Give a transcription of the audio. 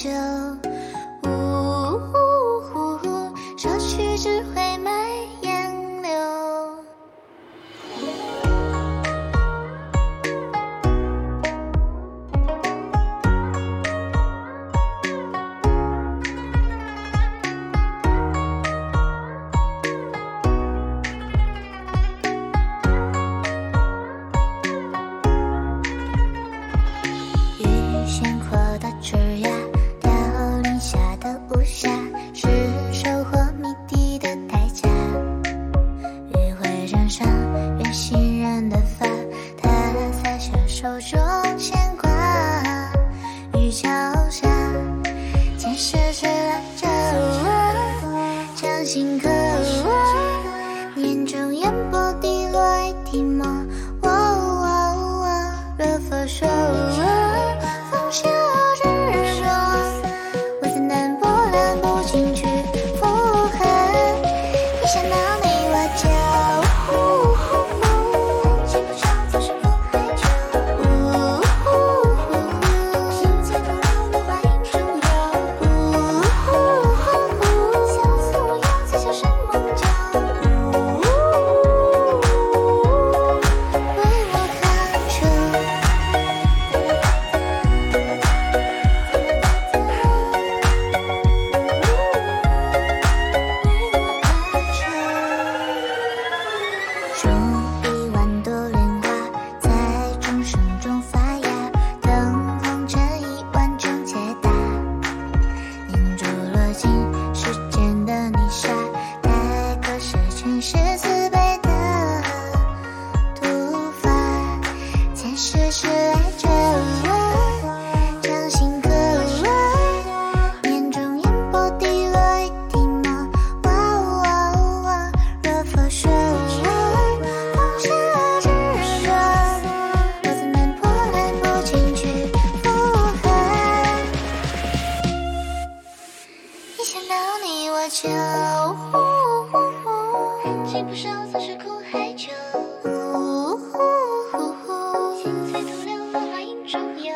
就呜呜呜呜，说去只会埋。穿越行人的发他洒下手中牵挂于桥下前世时间的泥沙，待割舍前世慈悲的涂法，前世是。江湖，江不上总是苦海囚 wu 新翠徒留落花影中游